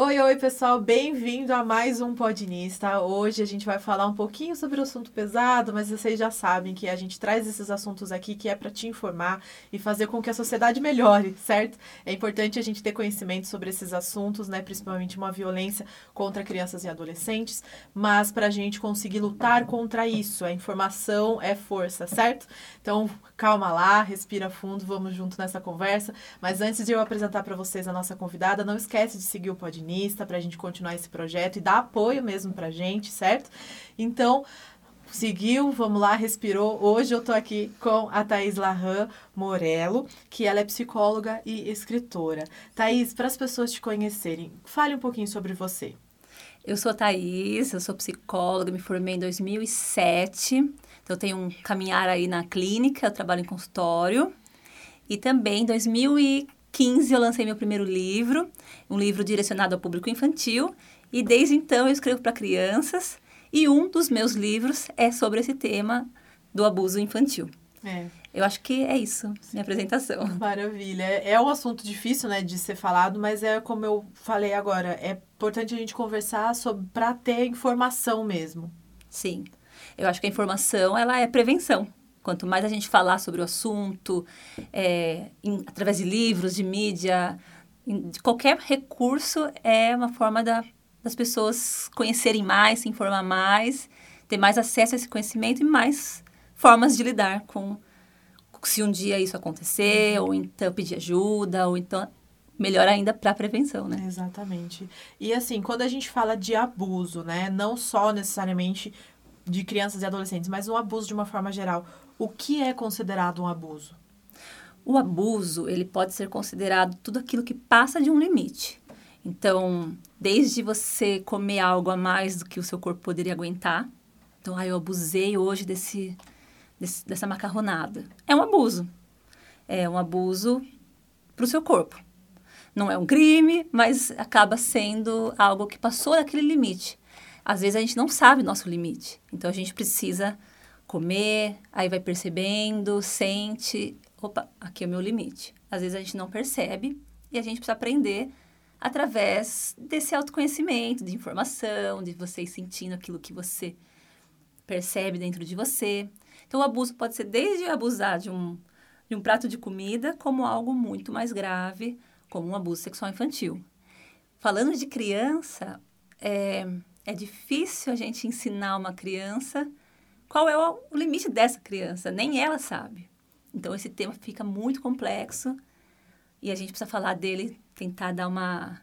Oi, oi, pessoal, bem-vindo a mais um Podinista. Hoje a gente vai falar um pouquinho sobre o assunto pesado, mas vocês já sabem que a gente traz esses assuntos aqui que é para te informar e fazer com que a sociedade melhore, certo? É importante a gente ter conhecimento sobre esses assuntos, né, principalmente uma violência contra crianças e adolescentes, mas para a gente conseguir lutar contra isso, a informação é força, certo? Então, calma lá, respira fundo, vamos junto nessa conversa. Mas antes de eu apresentar para vocês a nossa convidada, não esquece de seguir o Podinista para a gente continuar esse projeto e dar apoio mesmo para a gente, certo? Então, seguiu, vamos lá, respirou. Hoje eu tô aqui com a Thaís Larran Morello, que ela é psicóloga e escritora. Thaís, para as pessoas te conhecerem, fale um pouquinho sobre você. Eu sou a Thaís, eu sou psicóloga, me formei em 2007. Então, eu tenho um caminhar aí na clínica, eu trabalho em consultório. E também em 2015, 15 eu lancei meu primeiro livro, um livro direcionado ao público infantil, e desde então eu escrevo para crianças, e um dos meus livros é sobre esse tema do abuso infantil. É. Eu acho que é isso, minha apresentação. Maravilha. É um assunto difícil, né, de ser falado, mas é como eu falei agora, é importante a gente conversar sobre para ter informação mesmo. Sim. Eu acho que a informação, ela é prevenção. Quanto mais a gente falar sobre o assunto, é, em, através de livros, de mídia, em, de qualquer recurso, é uma forma da, das pessoas conhecerem mais, se informar mais, ter mais acesso a esse conhecimento e mais formas de lidar com se um dia isso acontecer, ou então pedir ajuda, ou então melhor ainda para a prevenção, né? Exatamente. E assim, quando a gente fala de abuso, né, não só necessariamente de crianças e adolescentes, mas o abuso de uma forma geral, o que é considerado um abuso? O abuso, ele pode ser considerado tudo aquilo que passa de um limite. Então, desde você comer algo a mais do que o seu corpo poderia aguentar. Então, ah, eu abusei hoje desse, desse dessa macarronada. É um abuso. É um abuso para o seu corpo. Não é um crime, mas acaba sendo algo que passou daquele limite. Às vezes a gente não sabe nosso limite. Então, a gente precisa comer, aí vai percebendo, sente, opa, aqui é o meu limite. Às vezes a gente não percebe e a gente precisa aprender através desse autoconhecimento, de informação, de você sentindo aquilo que você percebe dentro de você. Então, o abuso pode ser desde abusar de um, de um prato de comida, como algo muito mais grave, como um abuso sexual infantil. Falando de criança, é, é difícil a gente ensinar uma criança qual é o limite dessa criança, nem ela sabe. Então esse tema fica muito complexo e a gente precisa falar dele, tentar dar uma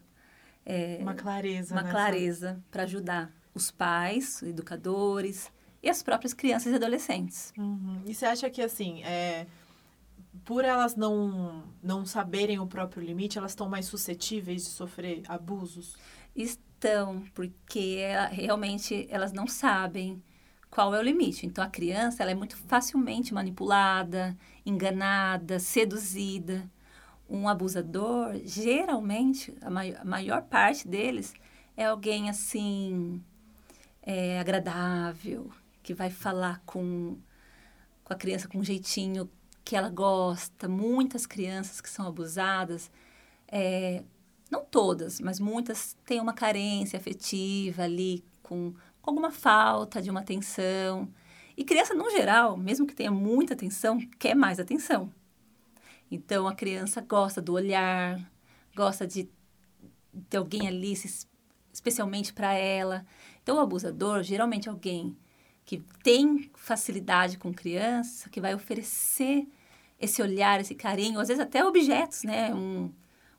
é, uma clareza, uma nessa... clareza para ajudar os pais, os educadores e as próprias crianças e adolescentes. Uhum. E você acha que assim, é, por elas não não saberem o próprio limite, elas estão mais suscetíveis de sofrer abusos? Estão, porque realmente elas não sabem qual é o limite. Então, a criança ela é muito facilmente manipulada, enganada, seduzida. Um abusador, geralmente, a, mai a maior parte deles é alguém assim, é, agradável, que vai falar com, com a criança com um jeitinho que ela gosta. Muitas crianças que são abusadas, é, não todas, mas muitas têm uma carência afetiva ali com com alguma falta de uma atenção. E criança, no geral, mesmo que tenha muita atenção, quer mais atenção. Então, a criança gosta do olhar, gosta de ter alguém ali especialmente para ela. Então, o abusador, geralmente, é alguém que tem facilidade com criança, que vai oferecer esse olhar, esse carinho, às vezes até objetos, né? Um,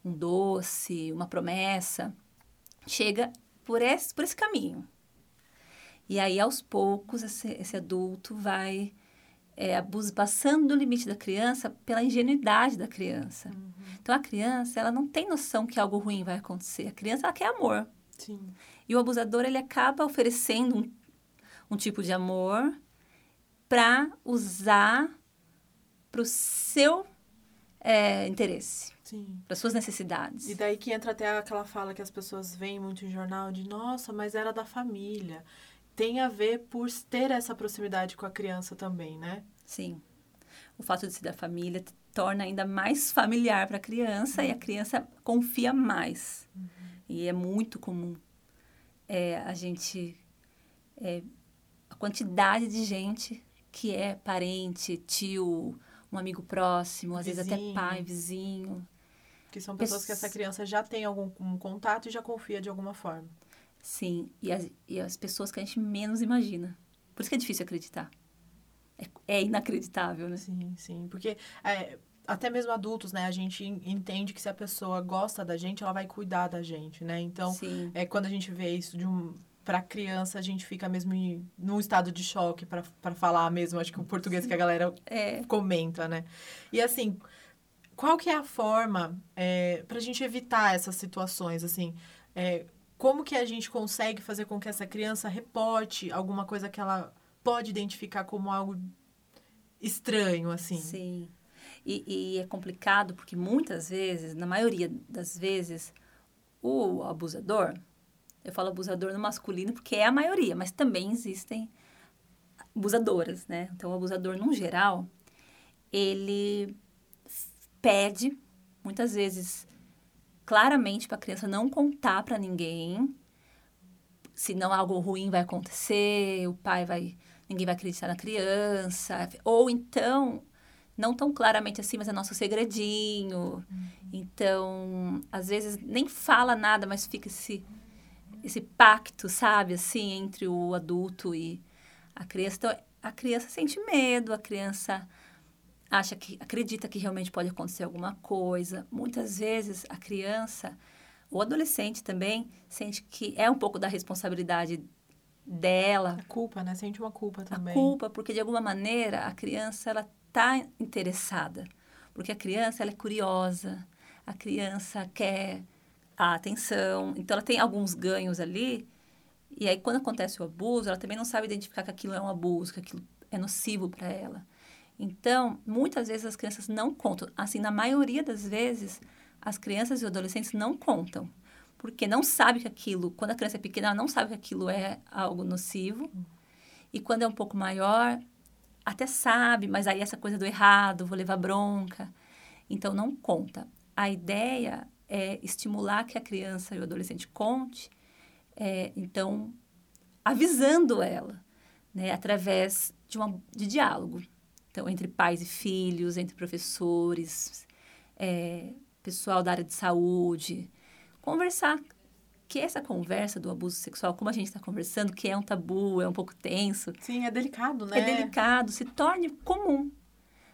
um doce, uma promessa. Chega por esse, por esse caminho. E aí, aos poucos, esse, esse adulto vai é, abus, passando do limite da criança pela ingenuidade da criança. Uhum. Então, a criança, ela não tem noção que algo ruim vai acontecer. A criança, ela quer amor. Sim. E o abusador, ele acaba oferecendo um, um tipo de amor para usar para o seu é, interesse. Para suas necessidades. E daí que entra até aquela fala que as pessoas veem muito em jornal de, nossa, mas era da família tem a ver por ter essa proximidade com a criança também, né? Sim. O fato de ser da família torna ainda mais familiar para a criança uhum. e a criança confia mais. Uhum. E é muito comum é, a gente. É, a quantidade de gente que é parente, tio, um amigo próximo, às vizinho. vezes até pai, vizinho. Que são pessoas que essa criança já tem algum um contato e já confia de alguma forma. Sim, e as, e as pessoas que a gente menos imagina. Por isso que é difícil acreditar. É, é inacreditável, né? Sim, sim. Porque é, até mesmo adultos, né? A gente entende que se a pessoa gosta da gente, ela vai cuidar da gente, né? Então, sim. é quando a gente vê isso de um para criança a gente fica mesmo em, num estado de choque para falar mesmo acho que o português sim. que a galera é. comenta né e assim qual que é a forma é, para a gente evitar essas situações assim é, como que a gente consegue fazer com que essa criança reporte alguma coisa que ela pode identificar como algo estranho assim sim e, e é complicado porque muitas vezes na maioria das vezes o abusador eu falo abusador no masculino porque é a maioria, mas também existem abusadoras, né? Então, o abusador, no geral, ele pede, muitas vezes, claramente para a criança não contar para ninguém, senão algo ruim vai acontecer, o pai vai, ninguém vai acreditar na criança, ou então não tão claramente assim, mas é nosso segredinho. Uhum. Então, às vezes nem fala nada, mas fica se esse pacto, sabe, assim, entre o adulto e a criança. Então, a criança sente medo, a criança acha que acredita que realmente pode acontecer alguma coisa. Muitas vezes a criança, o adolescente também sente que é um pouco da responsabilidade dela. A culpa, né? Sente uma culpa também. A culpa, porque de alguma maneira a criança ela tá interessada, porque a criança ela é curiosa, a criança quer a atenção. Então, ela tem alguns ganhos ali. E aí, quando acontece o abuso, ela também não sabe identificar que aquilo é um abuso, que aquilo é nocivo para ela. Então, muitas vezes as crianças não contam. Assim, na maioria das vezes, as crianças e adolescentes não contam. Porque não sabe que aquilo, quando a criança é pequena, ela não sabe que aquilo é algo nocivo. E quando é um pouco maior, até sabe, mas aí essa coisa do errado, vou levar bronca. Então, não conta. A ideia é, estimular que a criança e o adolescente conte, é, então, avisando ela, né, através de, uma, de diálogo. Então, entre pais e filhos, entre professores, é, pessoal da área de saúde, conversar. Que essa conversa do abuso sexual, como a gente está conversando, que é um tabu, é um pouco tenso. Sim, é delicado, né? É delicado, se torne comum.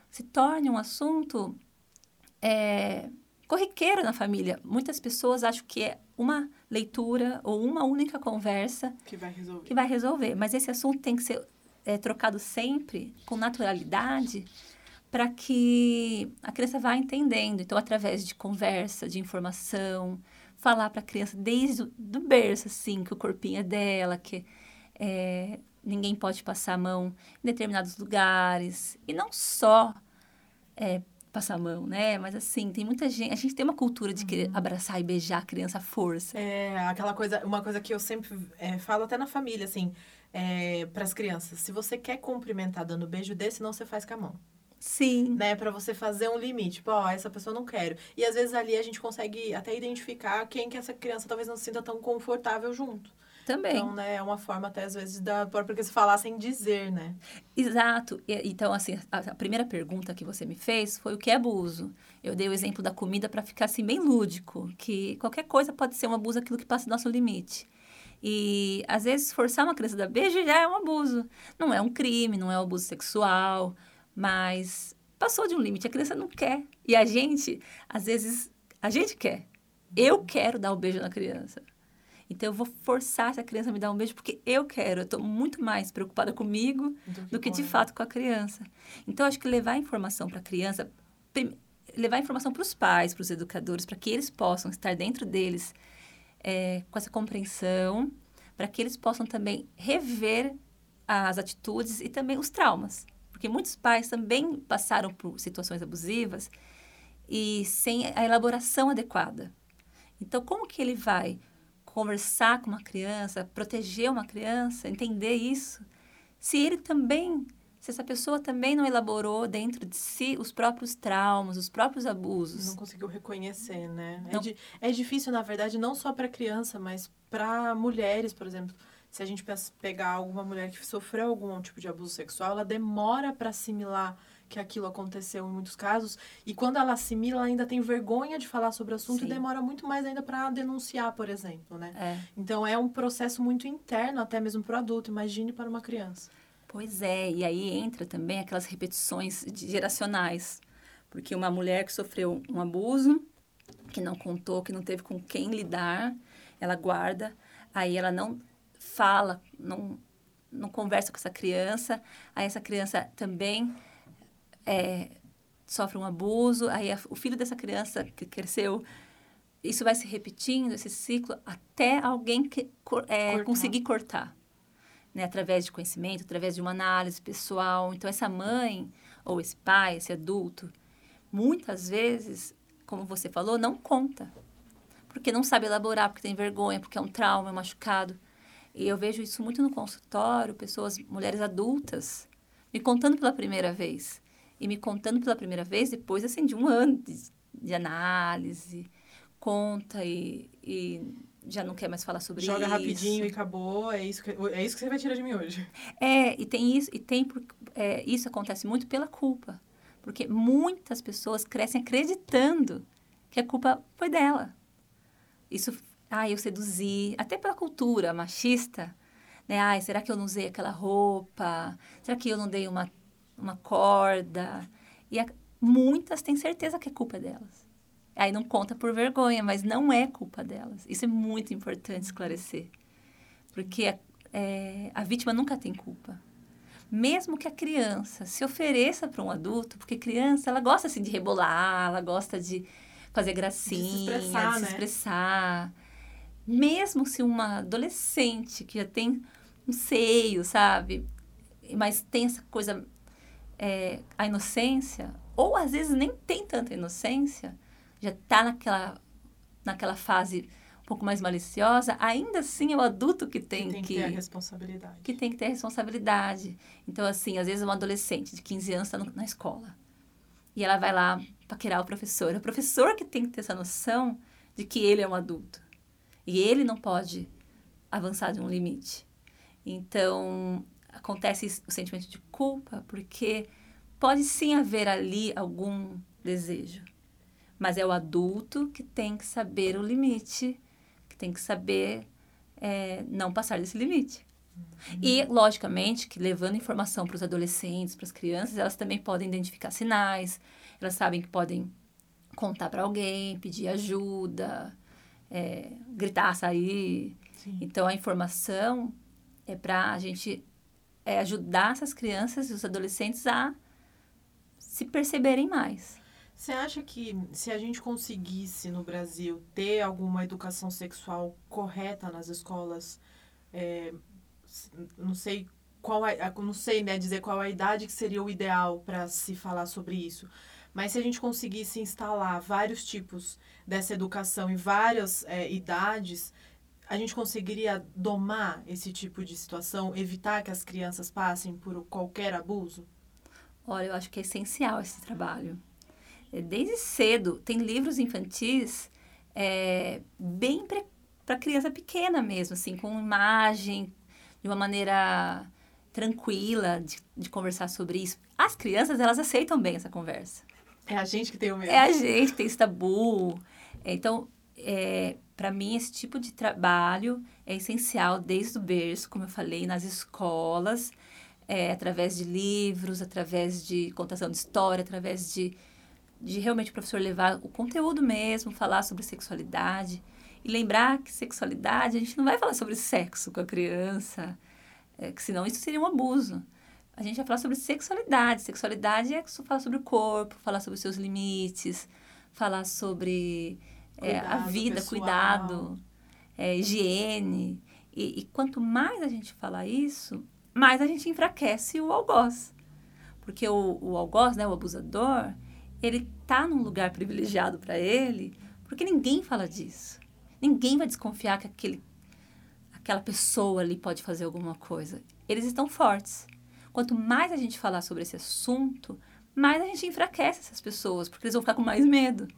Se torne um assunto é, corriqueiro na família. Muitas pessoas acham que é uma leitura ou uma única conversa que vai resolver. Que vai resolver. Mas esse assunto tem que ser é, trocado sempre com naturalidade para que a criança vá entendendo. Então, através de conversa, de informação, falar para a criança desde o do berço, assim, que o corpinho é dela, que é, ninguém pode passar a mão em determinados lugares. E não só é, passar a mão, né? Mas assim, tem muita gente. A gente tem uma cultura de querer uhum. abraçar e beijar a criança à força. É, aquela coisa, uma coisa que eu sempre é, falo até na família, assim, é, para as crianças. Se você quer cumprimentar dando beijo desse, não você faz com a mão. Sim. Né, para você fazer um limite. Tipo, ó, essa pessoa não quero. E às vezes ali a gente consegue até identificar quem que essa criança talvez não se sinta tão confortável junto. Também. Então, né, é uma forma até às vezes da própria que se falar sem dizer, né? Exato. E, então, assim, a, a, primeira pergunta que você me fez foi o que é abuso. Eu dei o exemplo da comida para ficar assim bem lúdico, que qualquer coisa pode ser um abuso aquilo que passa do nosso limite. E às vezes forçar uma criança a dar beijo já é um abuso. Não é um crime, não é um abuso sexual, mas passou de um limite, a criança não quer. E a gente, às vezes, a gente quer. Eu quero dar o um beijo na criança. Então eu vou forçar essa criança a me dar um beijo porque eu quero. Eu estou muito mais preocupada comigo do que, do que de fato com a criança. Então acho que levar informação para a criança, levar informação para os pais, para os educadores, para que eles possam estar dentro deles é, com essa compreensão, para que eles possam também rever as atitudes e também os traumas. Porque muitos pais também passaram por situações abusivas e sem a elaboração adequada. Então, como que ele vai conversar com uma criança, proteger uma criança, entender isso, se ele também, se essa pessoa também não elaborou dentro de si os próprios traumas, os próprios abusos. Não conseguiu reconhecer, né? É, di é difícil, na verdade, não só para criança, mas para mulheres, por exemplo. Se a gente pegar alguma mulher que sofreu algum tipo de abuso sexual, ela demora para assimilar que aquilo aconteceu em muitos casos. E quando ela assimila, ela ainda tem vergonha de falar sobre o assunto Sim. e demora muito mais ainda para denunciar, por exemplo, né? É. Então é um processo muito interno, até mesmo para o adulto. Imagine para uma criança. Pois é, e aí entra também aquelas repetições geracionais. Porque uma mulher que sofreu um abuso, que não contou, que não teve com quem lidar, ela guarda, aí ela não fala, não, não conversa com essa criança, aí essa criança também é, sofre um abuso, aí a, o filho dessa criança que cresceu, isso vai se repetindo, esse ciclo, até alguém que, é, cortar. conseguir cortar. Né, através de conhecimento, através de uma análise pessoal. Então, essa mãe, ou esse pai, esse adulto, muitas vezes, como você falou, não conta. Porque não sabe elaborar, porque tem vergonha, porque é um trauma, é um machucado. E eu vejo isso muito no consultório, pessoas, mulheres adultas, me contando pela primeira vez e me contando pela primeira vez depois assim de um ano de, de análise conta e, e, já não quer mais falar sobre Joga isso. Joga rapidinho e acabou, é isso, que, é isso que você vai tirar de mim hoje. É, e tem isso, e tem é, isso acontece muito pela culpa. Porque muitas pessoas crescem acreditando que a culpa foi dela. Isso, ah, eu seduzi, até pela cultura machista, né? Ai, será que eu não usei aquela roupa? Será que eu não dei uma uma corda. E a, muitas têm certeza que é culpa delas. Aí não conta por vergonha, mas não é culpa delas. Isso é muito importante esclarecer. Porque a, é, a vítima nunca tem culpa. Mesmo que a criança se ofereça para um adulto, porque criança, ela gosta assim de rebolar, ela gosta de fazer gracinha, de se expressar. De se né? expressar. Mesmo se uma adolescente que já tem um seio, sabe? Mas tem essa coisa é, a inocência, ou às vezes nem tem tanta inocência, já está naquela, naquela fase um pouco mais maliciosa, ainda assim é o adulto que tem que... Tem que, que ter a responsabilidade. Que tem que ter a responsabilidade. Então, assim, às vezes uma adolescente de 15 anos está na escola e ela vai lá paquerar o professor. É o professor que tem que ter essa noção de que ele é um adulto. E ele não pode avançar de um limite. Então, acontece o sentimento de culpa, porque pode sim haver ali algum desejo. Mas é o adulto que tem que saber o limite, que tem que saber é, não passar desse limite. Uhum. E, logicamente, que levando informação para os adolescentes, para as crianças, elas também podem identificar sinais, elas sabem que podem contar para alguém, pedir ajuda, é, gritar, sair. Sim. Então, a informação é para a gente é ajudar essas crianças e os adolescentes a se perceberem mais. Você acha que se a gente conseguisse no Brasil ter alguma educação sexual correta nas escolas, é, não sei qual não sei né dizer qual a idade que seria o ideal para se falar sobre isso, mas se a gente conseguisse instalar vários tipos dessa educação em várias é, idades, a gente conseguiria domar esse tipo de situação, evitar que as crianças passem por qualquer abuso? Olha, eu acho que é essencial esse trabalho. É, desde cedo, tem livros infantis é, bem para criança pequena mesmo, assim, com imagem, de uma maneira tranquila de, de conversar sobre isso. As crianças, elas aceitam bem essa conversa. É a gente que tem o medo. É a gente que tem esse tabu. Então, é, para mim, esse tipo de trabalho é essencial desde o berço, como eu falei, nas escolas, é, através de livros, através de contação de história, através de, de realmente o professor levar o conteúdo mesmo, falar sobre sexualidade. E lembrar que sexualidade, a gente não vai falar sobre sexo com a criança, é, que senão isso seria um abuso. A gente vai falar sobre sexualidade. Sexualidade é falar sobre o corpo, falar sobre os seus limites, falar sobre é, a vida, pessoal. cuidado, é, higiene. E, e, quanto mais a gente falar isso, mais a gente enfraquece o algoz. Porque o, o algoz, né, o abusador, ele tá num lugar privilegiado para ele, porque ninguém fala disso. Ninguém vai desconfiar que aquele, aquela pessoa ali pode fazer alguma coisa. Eles estão fortes. Quanto mais a gente falar sobre esse assunto, mais a gente enfraquece essas pessoas, porque eles vão ficar com mais medo.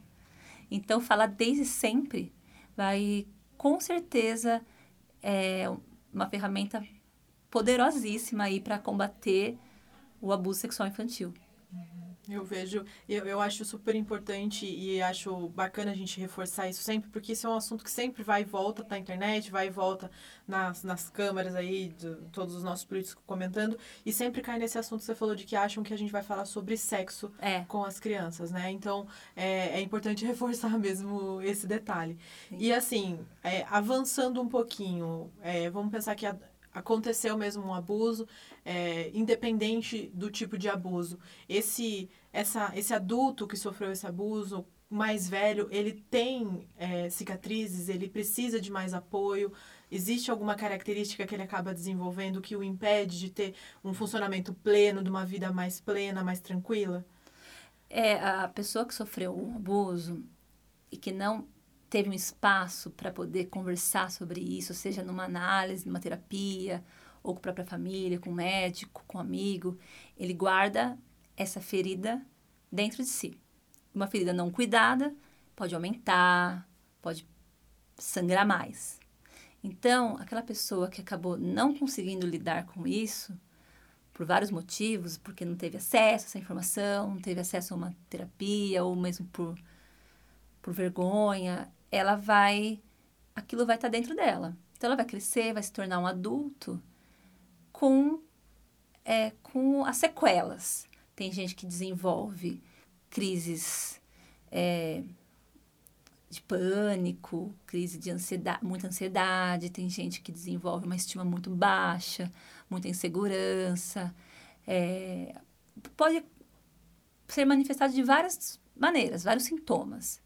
Então, falar desde sempre vai, com certeza, é uma ferramenta poderosíssima aí para combater o abuso sexual infantil. Eu vejo, eu, eu acho super importante e acho bacana a gente reforçar isso sempre, porque isso é um assunto que sempre vai e volta na internet, vai e volta nas, nas câmaras aí, de, todos os nossos políticos comentando, e sempre cai nesse assunto que você falou de que acham que a gente vai falar sobre sexo é. com as crianças, né? Então, é, é importante reforçar mesmo esse detalhe. Sim. E assim, é, avançando um pouquinho, é, vamos pensar que a, aconteceu mesmo um abuso, é, independente do tipo de abuso. Esse, essa, esse adulto que sofreu esse abuso, mais velho, ele tem é, cicatrizes, ele precisa de mais apoio. Existe alguma característica que ele acaba desenvolvendo que o impede de ter um funcionamento pleno, de uma vida mais plena, mais tranquila? É, a pessoa que sofreu um abuso e que não teve um espaço para poder conversar sobre isso, seja numa análise, numa terapia, ou com a própria família, com o médico, com o amigo, ele guarda essa ferida dentro de si. Uma ferida não cuidada pode aumentar, pode sangrar mais. Então, aquela pessoa que acabou não conseguindo lidar com isso, por vários motivos, porque não teve acesso a essa informação, não teve acesso a uma terapia, ou mesmo por, por vergonha, ela vai. aquilo vai estar tá dentro dela. Então, ela vai crescer, vai se tornar um adulto com, é, com as sequelas. Tem gente que desenvolve crises é, de pânico, crise de ansiedade, muita ansiedade. Tem gente que desenvolve uma estima muito baixa, muita insegurança. É, pode ser manifestado de várias maneiras, vários sintomas.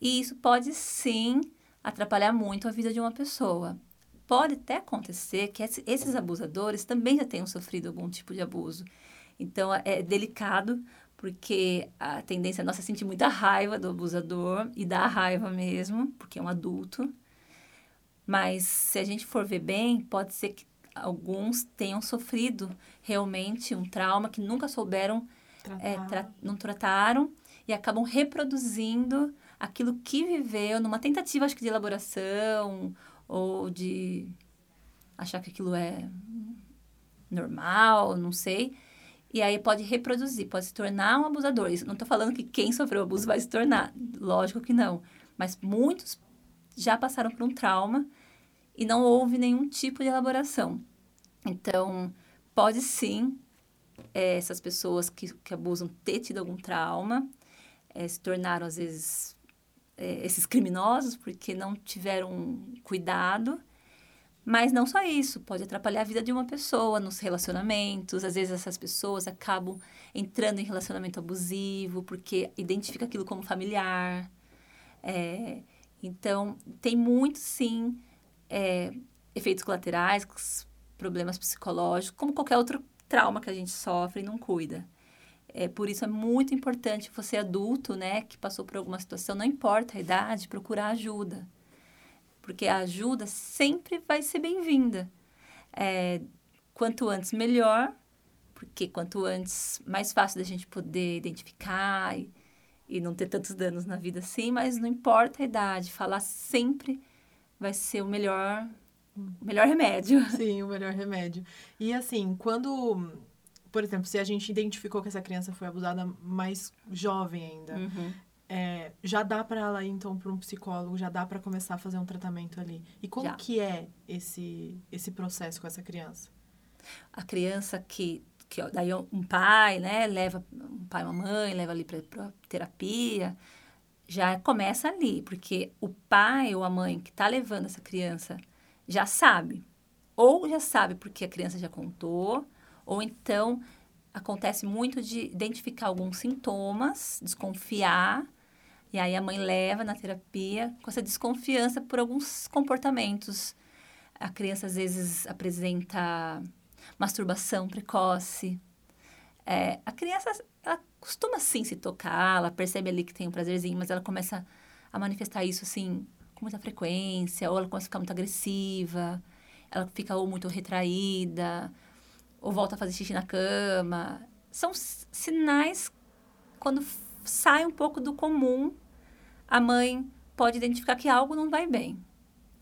E isso pode sim atrapalhar muito a vida de uma pessoa. Pode até acontecer que esses abusadores também já tenham sofrido algum tipo de abuso. Então é delicado, porque a tendência nossa é sentir muita raiva do abusador e dá raiva mesmo, porque é um adulto. Mas se a gente for ver bem, pode ser que alguns tenham sofrido realmente um trauma que nunca souberam, é, tra não trataram e acabam reproduzindo aquilo que viveu numa tentativa, acho que, de elaboração ou de achar que aquilo é normal, não sei. E aí pode reproduzir, pode se tornar um abusador. Isso, não estou falando que quem sofreu abuso vai se tornar. Lógico que não. Mas muitos já passaram por um trauma e não houve nenhum tipo de elaboração. Então, pode sim é, essas pessoas que, que abusam ter tido algum trauma, é, se tornaram, às vezes, esses criminosos porque não tiveram cuidado. Mas não só isso, pode atrapalhar a vida de uma pessoa nos relacionamentos. Às vezes essas pessoas acabam entrando em relacionamento abusivo porque identifica aquilo como familiar. É, então, tem muito, sim, é, efeitos colaterais, problemas psicológicos, como qualquer outro trauma que a gente sofre e não cuida. É, por isso é muito importante você adulto, né, que passou por alguma situação, não importa a idade, procurar ajuda. Porque a ajuda sempre vai ser bem-vinda. É, quanto antes, melhor, porque quanto antes, mais fácil da gente poder identificar e, e não ter tantos danos na vida assim, mas não importa a idade, falar sempre vai ser o melhor, o melhor remédio. Sim, o melhor remédio. E assim, quando por exemplo, se a gente identificou que essa criança foi abusada mais jovem ainda, uhum. é, já dá para ela ir então para um psicólogo, já dá para começar a fazer um tratamento ali. E como já. que é esse esse processo com essa criança? A criança que que daí um pai, né, leva um pai, uma mãe, leva ali para terapia, já começa ali, porque o pai ou a mãe que está levando essa criança já sabe, ou já sabe porque a criança já contou, ou então acontece muito de identificar alguns sintomas, desconfiar, e aí a mãe leva na terapia com essa desconfiança por alguns comportamentos. A criança às vezes apresenta masturbação precoce. É, a criança ela costuma sim se tocar, ela percebe ali que tem um prazerzinho, mas ela começa a manifestar isso assim com muita frequência, ou ela começa a ficar muito agressiva, ela fica ou muito retraída, ou volta a fazer xixi na cama. São sinais quando sai um pouco do comum, a mãe pode identificar que algo não vai bem.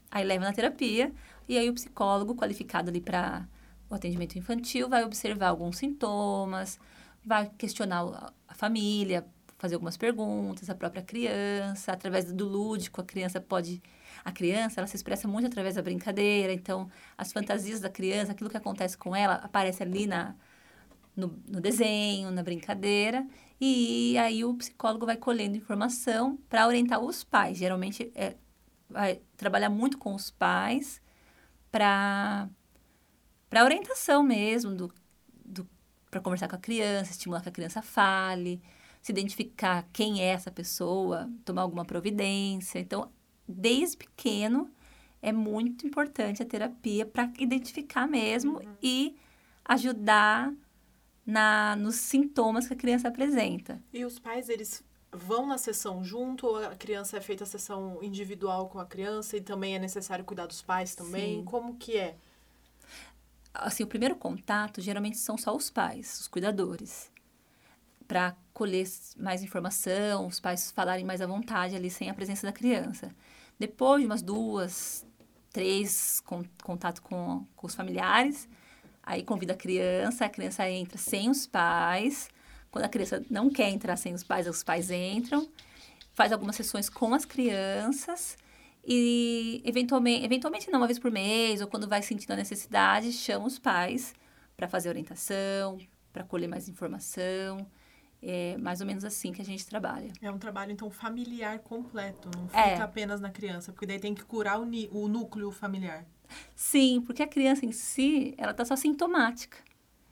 Aí leva na terapia e aí o psicólogo qualificado ali para o atendimento infantil vai observar alguns sintomas, vai questionar a família, fazer algumas perguntas, a própria criança, através do lúdico, a criança pode a criança, ela se expressa muito através da brincadeira, então as fantasias da criança, aquilo que acontece com ela, aparece ali na no, no desenho, na brincadeira, e aí o psicólogo vai colhendo informação para orientar os pais. Geralmente é, vai trabalhar muito com os pais para para orientação mesmo do, do para conversar com a criança, estimular que a criança fale, se identificar quem é essa pessoa, tomar alguma providência. Então, desde pequeno é muito importante a terapia para identificar mesmo uhum. e ajudar na nos sintomas que a criança apresenta. E os pais eles vão na sessão junto ou a criança é feita a sessão individual com a criança e também é necessário cuidar dos pais também? Sim. Como que é? Assim, o primeiro contato geralmente são só os pais, os cuidadores, para colher mais informação, os pais falarem mais à vontade ali sem a presença da criança. Depois de umas duas, três com, contato com, com os familiares, aí convida a criança, a criança entra sem os pais, quando a criança não quer entrar sem os pais, os pais entram, faz algumas sessões com as crianças e eventualmente, eventualmente não uma vez por mês ou quando vai sentindo a necessidade, chama os pais para fazer orientação, para colher mais informação. É mais ou menos assim que a gente trabalha. É um trabalho, então, familiar completo, não fica é. apenas na criança, porque daí tem que curar o, o núcleo familiar. Sim, porque a criança em si, ela está só sintomática.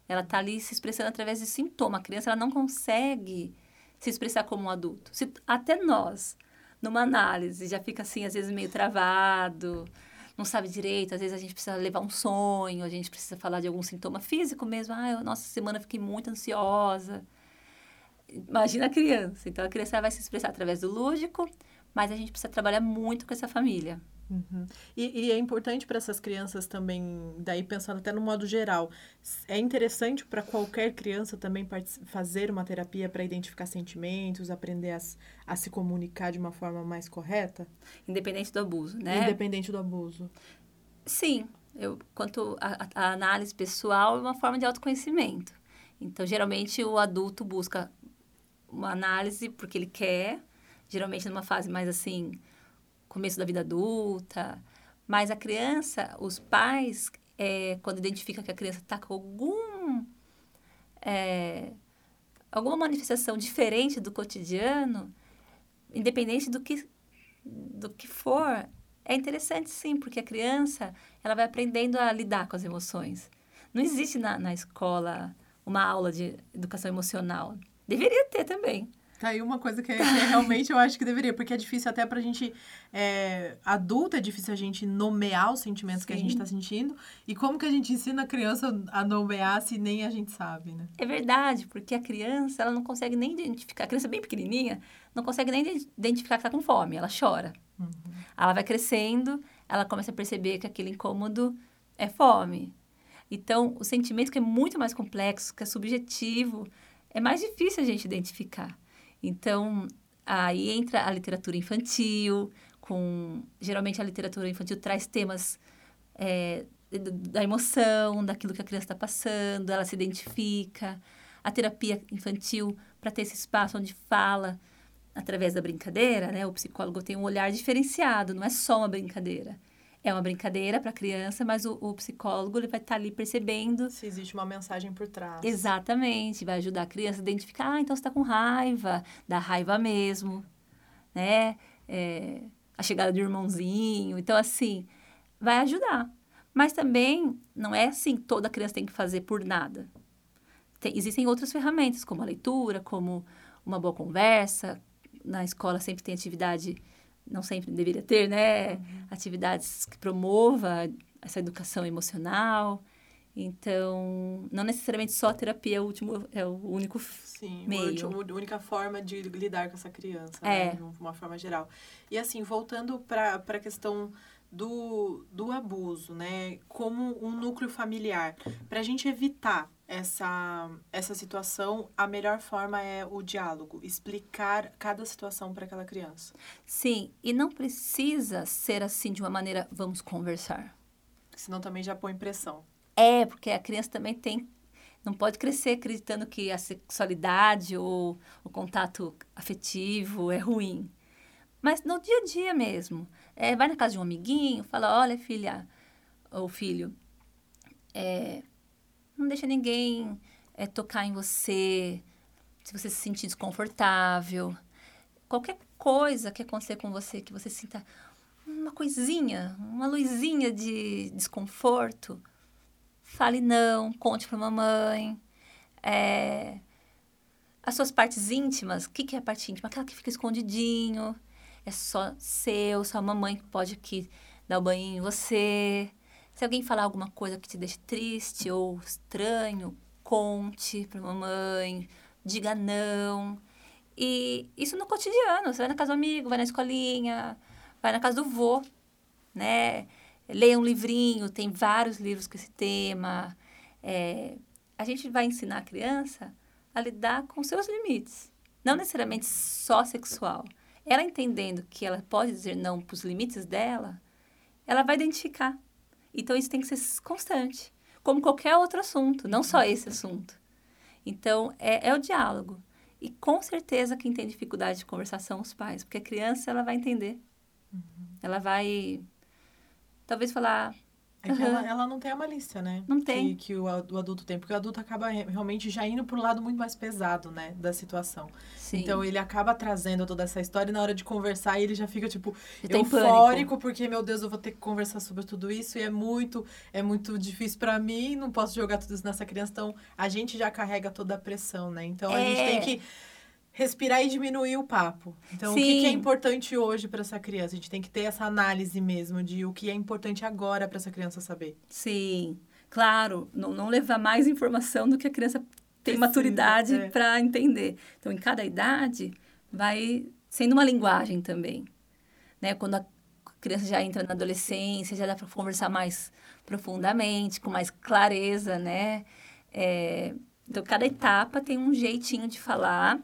Ela está ali se expressando através de sintoma. A criança ela não consegue se expressar como um adulto. Se, até nós, numa análise, já fica assim, às vezes meio travado, não sabe direito. Às vezes a gente precisa levar um sonho, a gente precisa falar de algum sintoma físico mesmo. Ah, eu, nossa, semana fiquei muito ansiosa. Imagina a criança. Então, a criança vai se expressar através do lúdico, mas a gente precisa trabalhar muito com essa família. Uhum. E, e, é importante para essas crianças também, daí pensando até no modo geral, é interessante para qualquer criança também fazer uma terapia para identificar sentimentos, aprender a, a, se comunicar de uma forma mais correta? Independente do abuso, né? Independente do abuso. Sim, eu, quanto a, a análise pessoal é uma forma de autoconhecimento. Então, geralmente, o adulto busca uma análise porque ele quer, geralmente numa fase mais assim começo da vida adulta. Mas a criança, os pais, é, quando identificam que a criança está com algum, é, alguma manifestação diferente do cotidiano, independente do que, do que for, é interessante sim, porque a criança ela vai aprendendo a lidar com as emoções. Não existe na, na escola uma aula de educação emocional. Deveria ter também. Tá aí uma coisa que, é, que é realmente eu acho que deveria, porque é difícil até pra gente. É, adulta é difícil a gente nomear os sentimentos Sim. que a gente tá sentindo. E como que a gente ensina a criança a nomear se nem a gente sabe, né? É verdade, porque a criança, ela não consegue nem identificar. A criança bem pequenininha, não consegue nem identificar que tá com fome, ela chora. Uhum. Ela vai crescendo, ela começa a perceber que aquele incômodo é fome. Então, o sentimento que é muito mais complexo, que é subjetivo, é mais difícil a gente identificar. Então, aí entra a literatura infantil, com geralmente a literatura infantil traz temas é, da emoção, daquilo que a criança está passando, ela se identifica. A terapia infantil, para ter esse espaço onde fala através da brincadeira, né? O psicólogo tem um olhar diferenciado, não é só uma brincadeira é uma brincadeira para a criança, mas o, o, psicólogo ele vai estar tá ali percebendo. Se existe uma mensagem por trás. Exatamente, vai ajudar a criança a identificar, ah, então você está com raiva, dá raiva mesmo, né? É, a chegada do irmãozinho. Então, assim, vai ajudar. Mas também não é assim toda criança tem que fazer por nada. Tem, existem outras ferramentas, como a leitura, como uma boa conversa. Na escola sempre tem atividade não sempre deveria ter, né? Uhum. Atividades que promova essa educação emocional. Então, não necessariamente só a terapia é o último, é o único Sim, meio. a única forma de lidar com essa criança, É. né? De uma forma geral. E assim, voltando para a questão do, do abuso, né? Como um núcleo familiar. Para a gente evitar essa, essa situação, a melhor forma é o diálogo. Explicar cada situação para aquela criança. Sim, e não precisa ser assim de uma maneira, vamos conversar. Senão também já põe pressão. É, porque a criança também tem. Não pode crescer acreditando que a sexualidade ou o contato afetivo é ruim. Mas no dia a dia mesmo. É, vai na casa de um amiguinho, fala: olha, filha ou filho, é, não deixa ninguém é, tocar em você, se você se sentir desconfortável. Qualquer coisa que acontecer com você, que você sinta uma coisinha, uma luzinha de desconforto, fale não, conte para mamãe. É, as suas partes íntimas, o que, que é a parte íntima? Aquela que fica escondidinho, é só seu, só a mamãe que pode aqui dar o banho em você. Se alguém falar alguma coisa que te deixe triste ou estranho, conte para mamãe, diga não. E isso no cotidiano, você vai na casa do amigo, vai na escolinha, vai na casa do vô, né? Leia um livrinho, tem vários livros com esse tema. É, a gente vai ensinar a criança a lidar com seus limites. Não necessariamente só sexual. Ela entendendo que ela pode dizer não para os limites dela, ela vai identificar. Então, isso tem que ser constante. Como qualquer outro assunto, não só esse assunto. Então, é, é o diálogo. E com certeza quem tem dificuldade de conversar são os pais, porque a criança ela vai entender. Uhum. Ela vai talvez falar. É que Aham. ela, ela não tem a malícia, né? Não tem. Que, que o, o adulto tem. Porque o adulto acaba re- realmente já indo pro lado muito mais pesado, né? Da situação. Sim. Então ele acaba trazendo toda essa história e na hora de conversar ele já fica, tipo, Já tem eufórico, porque, meu Deus, eu vou ter que conversar sobre tudo isso e é muito, é muito difícil pra mim, não posso jogar tudo isso nessa criança. Então a gente já carrega toda a pressão, né? Então a gente É. tem que respirar e diminuir o papo. Então, o que, que é Sim. importante hoje pra essa criança? A gente tem que ter essa análise mesmo de o que é importante agora pra essa criança saber. Sim, claro, não, não levar mais informação do que a criança tem Precisa, maturidade é. para entender. Então, em cada idade, vai sendo uma linguagem também. Né? Quando a criança já entra na adolescência, já dá para conversar mais profundamente, com mais clareza, né? É, então, cada etapa tem um jeitinho de falar,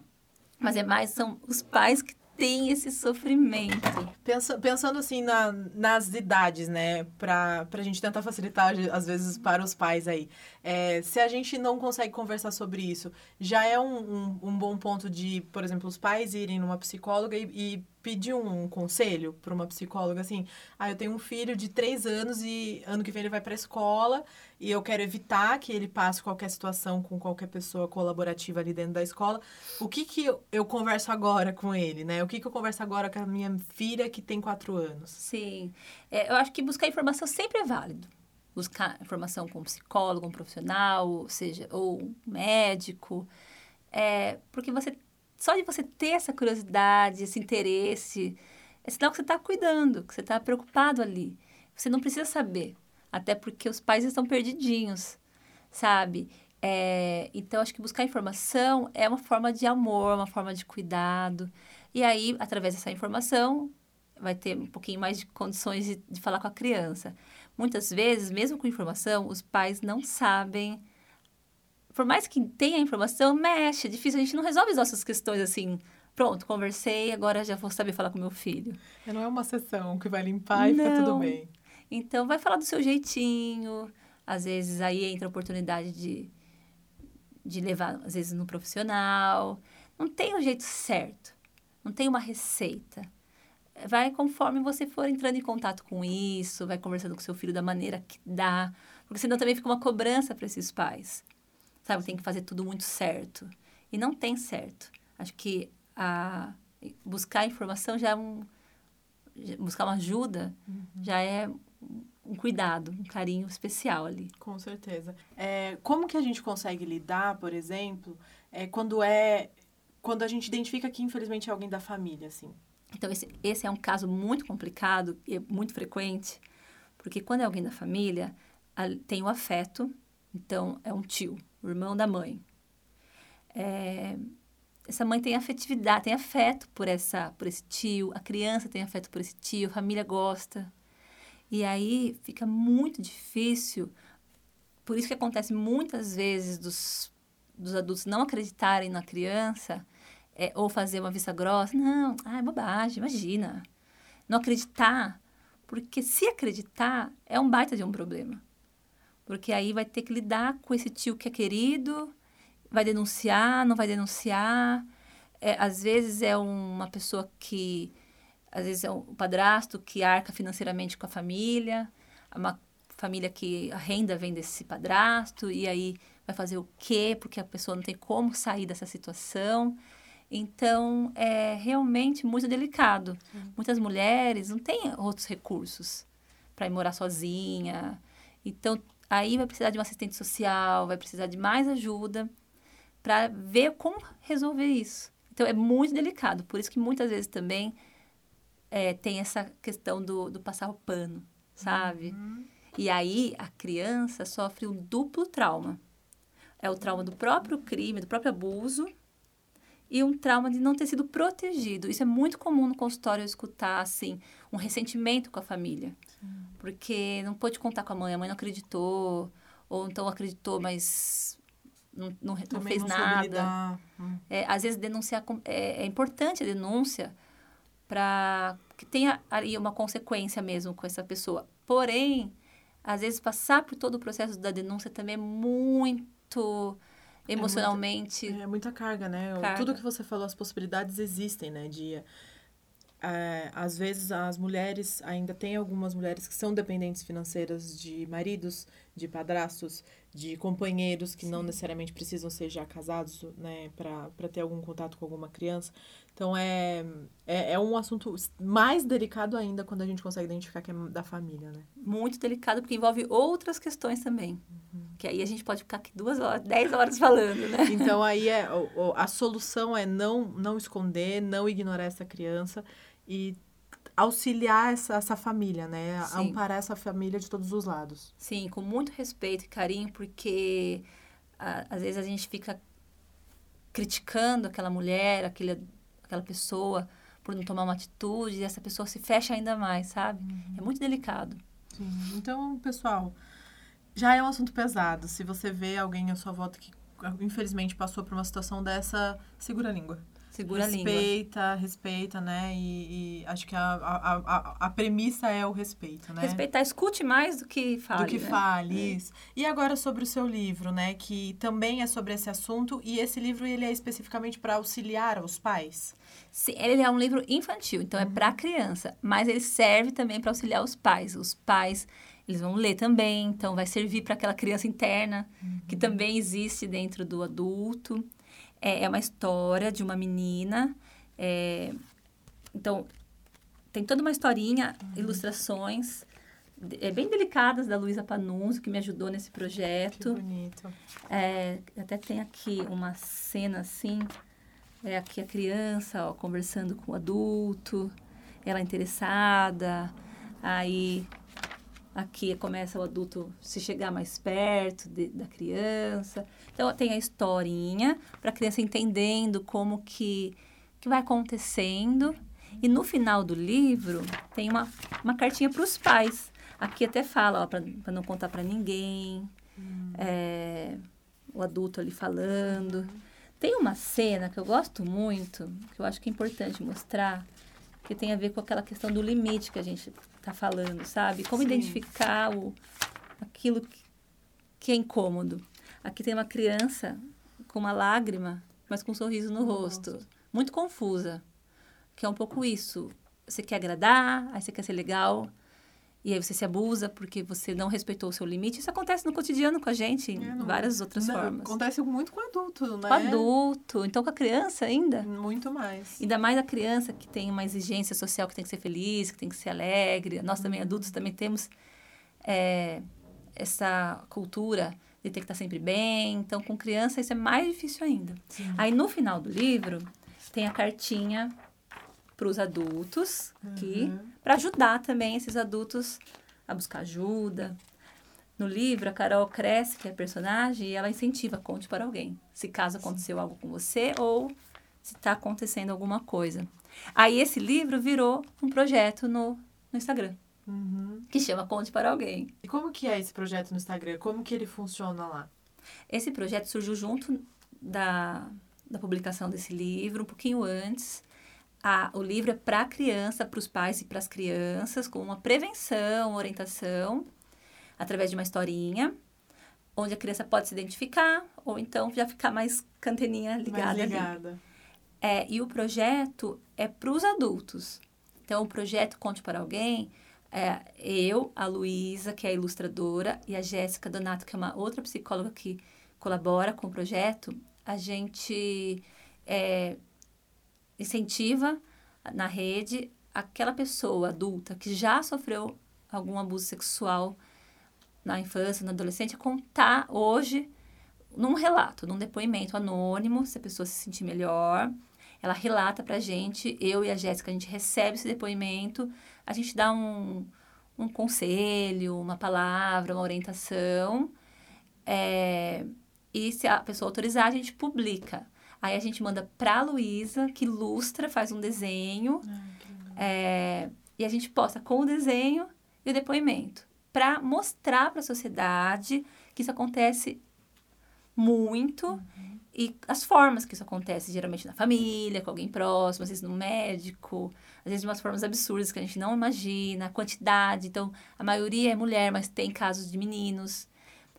mas é mais são os pais que têm esse sofrimento. Pensa, pensando assim na, nas idades, né? Pra, pra gente tentar facilitar, às vezes, para os pais aí. É, se a gente não consegue conversar sobre isso, já é um, um, um bom ponto de, por exemplo, os pais irem numa psicóloga e, e pedir um conselho para uma psicóloga, assim, ah, eu tenho um filho de três anos e ano que vem ele vai para a escola e eu quero evitar que ele passe qualquer situação com qualquer pessoa colaborativa ali dentro da escola. O que que eu, converso agora com ele, né? O que que eu converso agora com a minha filha que tem quatro anos? Sim. É, eu acho que buscar informação sempre é válido. Buscar informação com um psicólogo, um profissional, ou seja, ou um médico. É, porque você, só de você ter essa curiosidade, esse interesse, é sinal que você está cuidando, que você está preocupado ali. Você não precisa saber, até porque os pais estão perdidinhos, sabe? É, então, acho que buscar informação é uma forma de amor, uma forma de cuidado. E aí, através dessa informação, vai ter um pouquinho mais de condições de, de falar com a criança. Muitas vezes, mesmo com informação, os pais não sabem. Por mais que tenha informação, mexe, é difícil. A gente não resolve as nossas questões assim. Pronto, conversei, agora já vou saber falar com meu filho. Não é uma sessão que vai limpar e fica tudo Não. bem. Então, vai falar do seu jeitinho. Às vezes, aí entra a oportunidade de, de levar, às vezes, no profissional. Não tem um jeito certo. Não tem uma receita. Vai conforme você for entrando em contato com isso, vai conversando com seu filho da maneira que dá. Porque senão também fica uma cobrança para esses pais. Sabe, tem que fazer tudo muito certo. E não tem certo. Acho que a, buscar informação já é um. Buscar uma ajuda já é um cuidado, um carinho especial ali. Com certeza. É, como que a gente consegue lidar, por exemplo, é, quando é quando a gente identifica que infelizmente é alguém da família, assim? Então, esse, esse é um caso muito complicado e muito frequente, porque quando é alguém da família, tem o afeto, Então, é um tio, o irmão da mãe. É, essa mãe tem afetividade, tem afeto por, essa, por esse tio, a criança tem afeto por esse tio, a família gosta. E aí fica muito difícil. Por isso que acontece muitas vezes dos, dos adultos não acreditarem na criança é, ou fazer uma vista grossa. Não, ah, é bobagem, imagina. Não acreditar, porque se acreditar é um baita de um problema. Porque aí vai ter que lidar com esse tio que é querido, vai denunciar, não vai denunciar. É, às vezes é uma pessoa que às vezes é o padrasto que arca financeiramente com a família, uma família que a renda vem desse padrasto, e aí vai fazer o quê? Porque a pessoa não tem como sair dessa situação. Então, é realmente muito delicado. Uhum. Muitas mulheres não têm outros recursos para ir morar sozinha. Então, aí vai precisar de um assistente social, vai precisar de mais ajuda para ver como resolver isso. Então, é muito delicado. Por isso que muitas vezes também é, tem essa questão do, do passar o pano, sabe? Uhum. E aí a criança sofre um duplo trauma. É o trauma do próprio crime, do próprio abuso, e um trauma de não ter sido protegido. Isso é muito comum no consultório eu escutar, assim, um ressentimento com a família. Sim. Porque não pôde contar com a mãe, a mãe não acreditou, ou então acreditou, mas não, não, não fez não nada. Hum. É, às vezes denunciar é, é importante a denúncia, para que tenha ali uma consequência mesmo com essa pessoa. Porém, às vezes passar por todo o processo da denúncia também é muito emocionalmente. É muita, é muita carga, né? Carga. Tudo que você falou, as possibilidades existem, né? De é, às vezes as mulheres ainda tem algumas mulheres que são dependentes financeiras de maridos, de padrastos, de companheiros que Sim. não necessariamente precisam ser já casados, né, para ter algum contato com alguma criança. Então, é, é, é, um assunto mais delicado ainda quando a gente consegue identificar que é da família, né? Muito delicado, porque envolve outras questões também. Uhum. Que aí a gente pode ficar aqui duas horas, dez horas falando, né? Então, aí é, a solução é não, não esconder, não ignorar essa criança e auxiliar essa, essa família, né? Sim. Amparar essa família de todos os lados. Sim, com muito respeito e carinho, porque a, às vezes a gente fica criticando aquela mulher, aquele aquela pessoa por não tomar uma atitude e essa pessoa se fecha ainda mais, sabe? Uhum. É muito delicado. Sim. Então, pessoal, já é um assunto pesado. Se você vê alguém à sua volta que infelizmente passou por uma situação dessa, segura a língua. Segura respeita, a língua. Respeita, respeita, né? E, e, acho que a, a, a, a premissa é o respeito, né? Respeitar, escute mais do que fale. Do que né? fale, é. isso. E agora sobre o seu livro, né? Que também é sobre esse assunto. E esse livro, ele é especificamente para auxiliar os pais? Sim, ele é um livro infantil, então é uhum. é para criança. Mas ele serve também para auxiliar os pais. Os pais eles vão ler também, então vai servir para aquela criança interna, uhum. que também existe dentro do adulto. É, é uma história de uma menina. É, então, tem toda uma historinha, uhum. ilustrações é, bem delicadas da Luísa Panunzio, que me ajudou nesse projeto. Que bonito. É, até tem aqui uma cena assim, é aqui a criança ó, conversando com o adulto, ela interessada, aí Aqui começa o adulto se chegar mais perto de, da criança. Então, tem a historinha para a criança entendendo como que, que vai acontecendo. E no final do livro, tem uma, uma cartinha para os pais. Aqui até fala, para não contar para ninguém. Hum. É, o adulto ali falando. Tem uma cena que eu gosto muito, que eu acho que é importante mostrar, que tem a ver com aquela questão do limite que a gente está falando, sabe? Como Sim. identificar o, aquilo que, que é incômodo. Aqui tem uma criança com uma lágrima, mas com um sorriso no, rosto. rosto. Muito confusa. Que é um pouco isso. Você quer agradar, aí você quer ser legal, e aí você se abusa porque você não respeitou o seu limite. Isso acontece no cotidiano com a gente, em é, várias outras não, formas. Acontece muito com adulto, né? Com adulto. Então, com a criança ainda. Muito mais. Ainda mais a criança que tem uma exigência social que tem que ser feliz, que tem que ser alegre. Nós também, uhum. adultos, também temos é, essa cultura de ter que estar sempre bem. Então, com criança, isso é mais difícil ainda. Sim. Aí, no final do livro, tem a cartinha para os adultos aqui, uhum. para ajudar também esses adultos a buscar ajuda. No livro, a Carol cresce, que é a personagem, e ela incentiva, conte para alguém. Se caso aconteceu algo com você ou se está acontecendo alguma coisa. Aí esse livro virou um projeto no, no Instagram. Uhum. Que chama Conte para Alguém. E como que é esse projeto no Instagram? Como que ele funciona lá? Esse projeto surgiu junto da, da publicação desse livro, um pouquinho antes. A, o livro é para criança, para os pais e para as crianças, com uma prevenção, orientação, através de uma historinha, onde a criança pode se identificar, ou então já ficar mais canteninha ligada. Mais ligada. É, e o projeto é para os adultos. Então, o projeto Conte para Alguém, é, eu, a Luísa, que é a ilustradora, e a Jéssica Donato, que é uma outra psicóloga que colabora com o projeto, a gente é, incentiva na rede aquela pessoa adulta que já sofreu algum abuso sexual na infância, na adolescência, contar hoje num relato, num depoimento anônimo, se a pessoa se sentir melhor. Ela relata pra gente, eu e a Jéssica, a gente recebe esse depoimento, a gente dá um, um conselho, uma palavra, uma orientação. É, e se a pessoa autorizar, a gente publica. Aí a gente manda pra Luísa, que ilustra, faz um desenho. é, e a gente posta com o desenho e o depoimento. Para mostrar para a sociedade que isso acontece muito. Uhum. E as formas que isso acontece, geralmente na família, com alguém próximo, às vezes no médico, às vezes de umas formas absurdas que a gente não imagina, a quantidade. Então, a maioria é mulher, mas tem casos de meninos.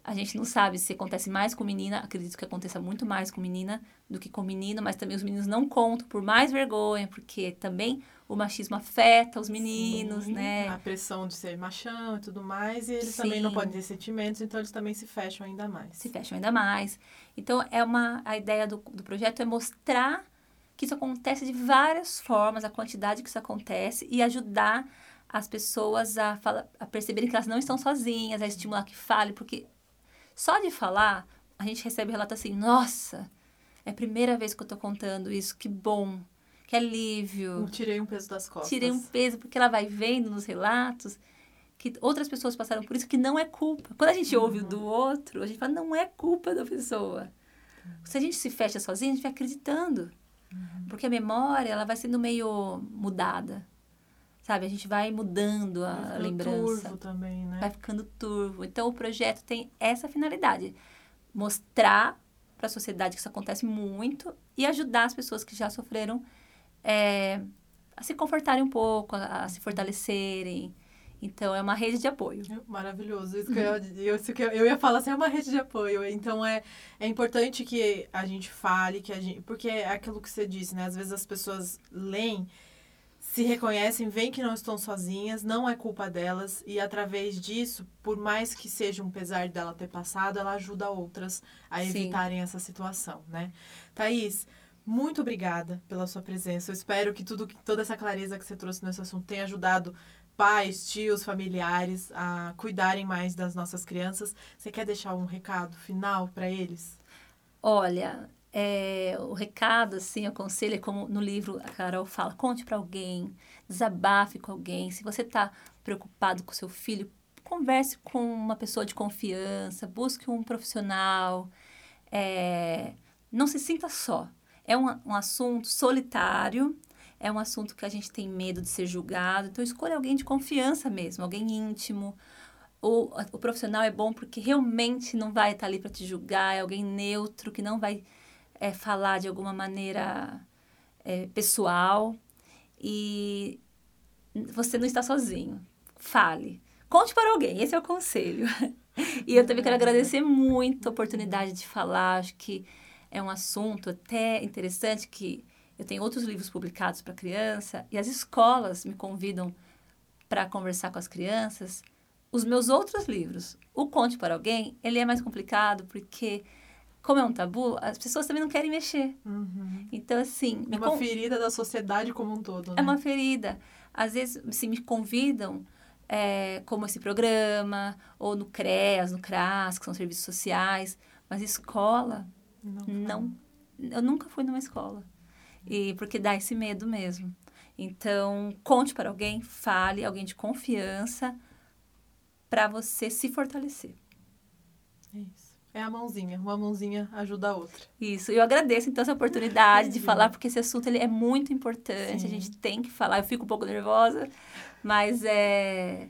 A gente não sabe se acontece mais com menina, acredito que aconteça muito mais com menina do que com menino, mas também os meninos não contam por mais vergonha, porque também o machismo afeta os meninos, Sim, né? A pressão de ser machão e tudo mais, e eles Sim. também não podem ter sentimentos, então eles também se fecham ainda mais. Se fecham ainda mais. Então, é uma, a ideia do, do projeto é mostrar que isso acontece de várias formas, a quantidade que isso acontece, e ajudar as pessoas a, fala, a perceberem que elas não estão sozinhas, a estimular que fale, porque só de falar, a gente recebe relato assim: nossa, é a primeira vez que eu estou contando isso, que bom, que alívio. Eu tirei um peso das costas. Tirei um peso, porque ela vai vendo nos relatos que outras pessoas passaram por isso, que não é culpa. Quando a gente uhum. ouve o do outro, a gente fala: não é culpa da pessoa. Uhum. Se a gente se fecha sozinho, a gente vai acreditando. Uhum. Porque a memória, ela vai sendo meio mudada. Sabe? A gente vai mudando a vai lembrança. turvo também, né? Vai ficando turvo. Então, o projeto tem essa finalidade. Mostrar para a sociedade que isso acontece muito e ajudar as pessoas que já sofreram é, a se confortarem um pouco, a, a, se fortalecerem. Então, é uma rede de apoio. Maravilhoso. Isso que eu, isso que eu, eu ia falar assim, é uma rede de apoio. Então, é, é importante que a gente fale, que a gente... Porque é aquilo que você disse, né? Às vezes as pessoas leem se reconhecem, veem que não estão sozinhas, não é culpa delas e através disso, por mais que seja um pesar dela ter passado, ela ajuda outras a Sim. evitarem essa situação, né? Thaís, muito obrigada pela sua presença. Eu espero que tudo, toda essa clareza que você trouxe nesse assunto tenha ajudado pais, tios, familiares a cuidarem mais das nossas crianças. Você quer deixar um recado final para eles? Olha, é, o recado, assim, o conselho é como no livro a Carol fala, conte para alguém, desabafe com alguém. Se você está preocupado com seu filho, converse com uma pessoa de confiança, busque um profissional. É, não se sinta só. É um, um assunto solitário, é um assunto que a gente tem medo de ser julgado. Então, escolha alguém de confiança mesmo, alguém íntimo. O, o profissional é bom porque realmente não vai estar ali para te julgar, é alguém neutro que não vai é, falar de alguma maneira é, pessoal e você não está sozinho. Fale. Conte para alguém, esse é o conselho. e eu também quero agradecer muito a oportunidade de falar. Acho que é um assunto até interessante que eu tenho outros livros publicados para criança e as escolas me convidam para conversar com as crianças. Os meus outros livros, o Conte para Alguém, ele é mais complicado porque como é um tabu, as pessoas também não querem mexer. Uhum. Então, assim... É uma ferida da sociedade como um todo, né? É uma ferida. Às vezes, se me convidam, é, como esse programa, ou no CREAS, no CRAS, que são serviços sociais, mas escola, não. não eu nunca fui numa escola. E porque dá esse medo mesmo. Então, conte para alguém, fale, alguém de confiança, para você se fortalecer. É isso. É a mãozinha, uma mãozinha ajuda a outra. Isso, eu agradeço então essa oportunidade de falar, porque esse assunto ele é muito importante, Sim. a gente tem que falar. Eu fico um pouco nervosa, mas é.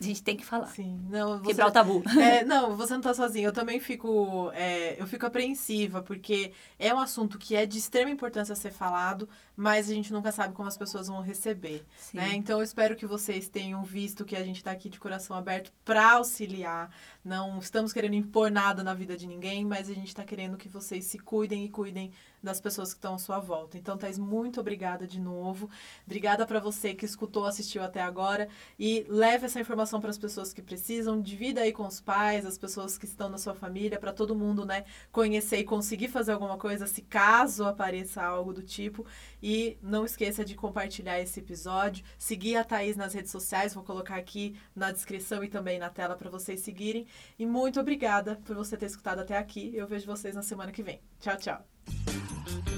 A gente tem que falar. Sim, não, você, Quebrar o tabu. É, não, você não tá sozinha. Eu também fico, é, eu fico apreensiva, porque é um assunto que é de extrema importância ser falado, mas a gente nunca sabe como as pessoas vão receber. Né? Então, eu espero que vocês tenham visto que a gente está aqui de coração aberto para auxiliar. Não estamos querendo impor nada na vida de ninguém, mas a gente está querendo que vocês se cuidem e cuidem das pessoas que estão à sua volta. Então, Thais, muito obrigada de novo. Obrigada para você que escutou, assistiu até agora e leve essa informação para as pessoas que precisam, divida aí com os pais, as pessoas que estão na sua família, para todo mundo, né, conhecer e conseguir fazer alguma coisa se caso apareça algo do tipo. E não esqueça de compartilhar esse episódio, seguir a Thaís nas redes sociais, vou colocar aqui na descrição e também na tela para vocês seguirem. E muito obrigada por você ter escutado até aqui. Eu vejo vocês na semana que vem. Tchau, tchau.